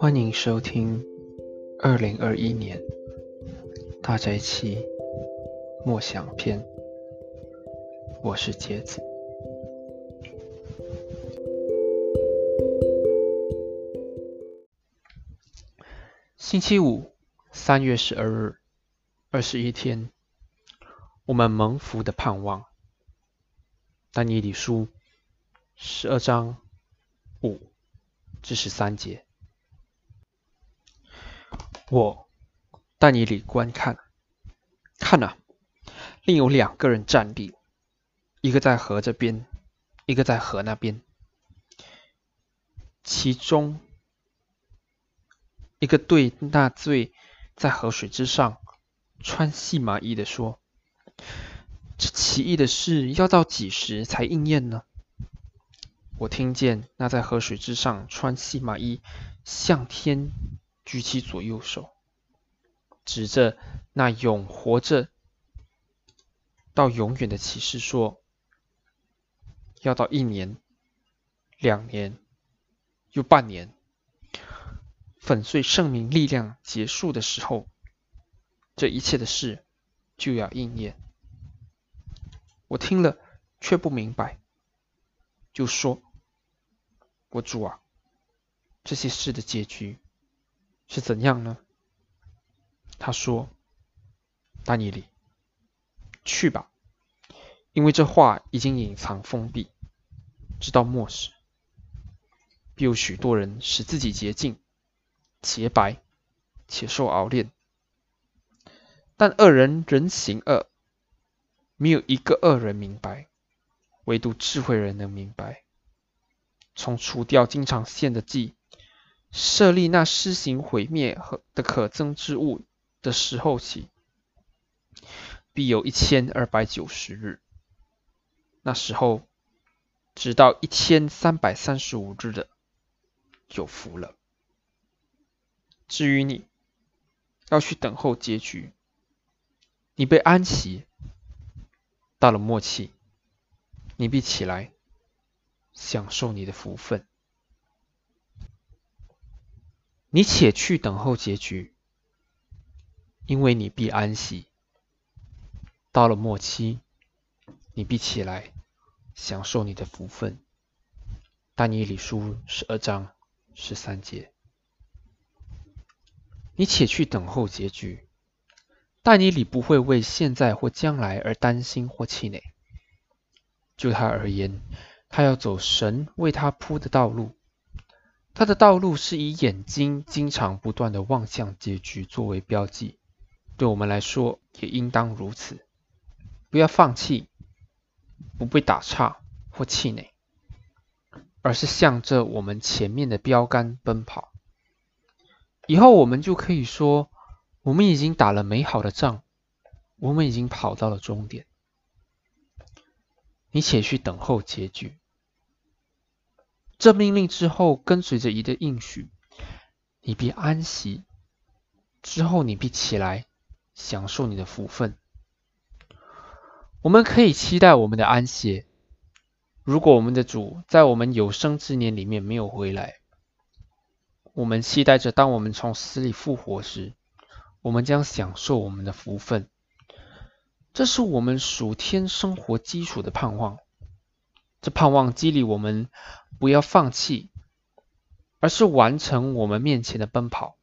欢迎收听二零二一年大斋期默想篇。我是杰子。星期五，三月十二日，二十一天，我们蒙福的盼望。但以理书十二章五至十三节。我但以理观看，看啊，另有两个人站立，一个在河这边，一个在河那边。其中一个对那醉在河水之上穿细麻衣的说：“这奇异的事要到几时才应验呢？”我听见那在河水之上穿细麻衣向天。举起左右手，指着那永活着到永远的骑士说：“要到一年、两年又半年，粉碎圣明力量结束的时候，这一切的事就要应验。”我听了却不明白，就说：“我主啊，这些事的结局。”是怎样呢？他说：“丹尼里，去吧，因为这话已经隐藏封闭，直到末世，必有许多人使自己洁净、洁白，且受熬炼。但恶人人行恶，没有一个恶人明白，唯独智慧人能明白。从除掉经常献的祭。”设立那施行毁灭和的可憎之物的时候起，必有一千二百九十日。那时候，直到一千三百三十五日的，有福了。至于你，要去等候结局。你被安息，到了末期，你必起来，享受你的福分。你且去等候结局，因为你必安息。到了末期，你必起来，享受你的福分。但以理书十二章十三节。你且去等候结局，但以理不会为现在或将来而担心或气馁。就他而言，他要走神为他铺的道路。他的道路是以眼睛经常不断的望向结局作为标记，对我们来说也应当如此。不要放弃，不被打岔或气馁，而是向着我们前面的标杆奔跑。以后我们就可以说，我们已经打了美好的仗，我们已经跑到了终点。你且去等候结局。这命令之后，跟随着一个应许，你必安息；之后你必起来，享受你的福分。我们可以期待我们的安息。如果我们的主在我们有生之年里面没有回来，我们期待着当我们从死里复活时，我们将享受我们的福分。这是我们属天生活基础的盼望。这盼望激励我们不要放弃，而是完成我们面前的奔跑。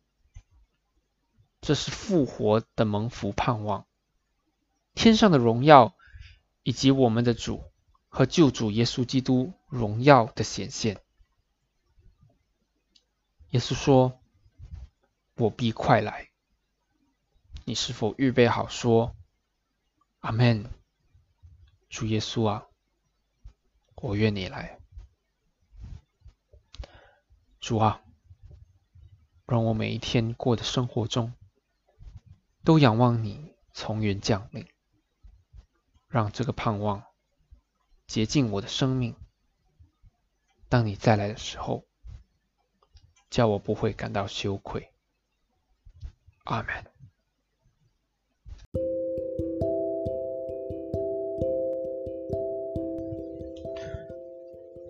这是复活的蒙福盼望，天上的荣耀，以及我们的主和救主耶稣基督荣耀的显现。耶稣说：“我必快来。”你是否预备好说：“阿门。”主耶稣啊！我愿你来，主啊，让我每一天过的生活中，都仰望你从云降临，让这个盼望洁净我的生命。当你再来的时候，叫我不会感到羞愧。阿门。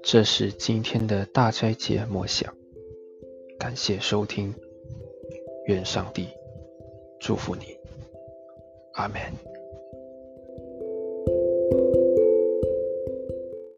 这是今天的大斋节默想。感谢收听，愿上帝祝福你，阿门。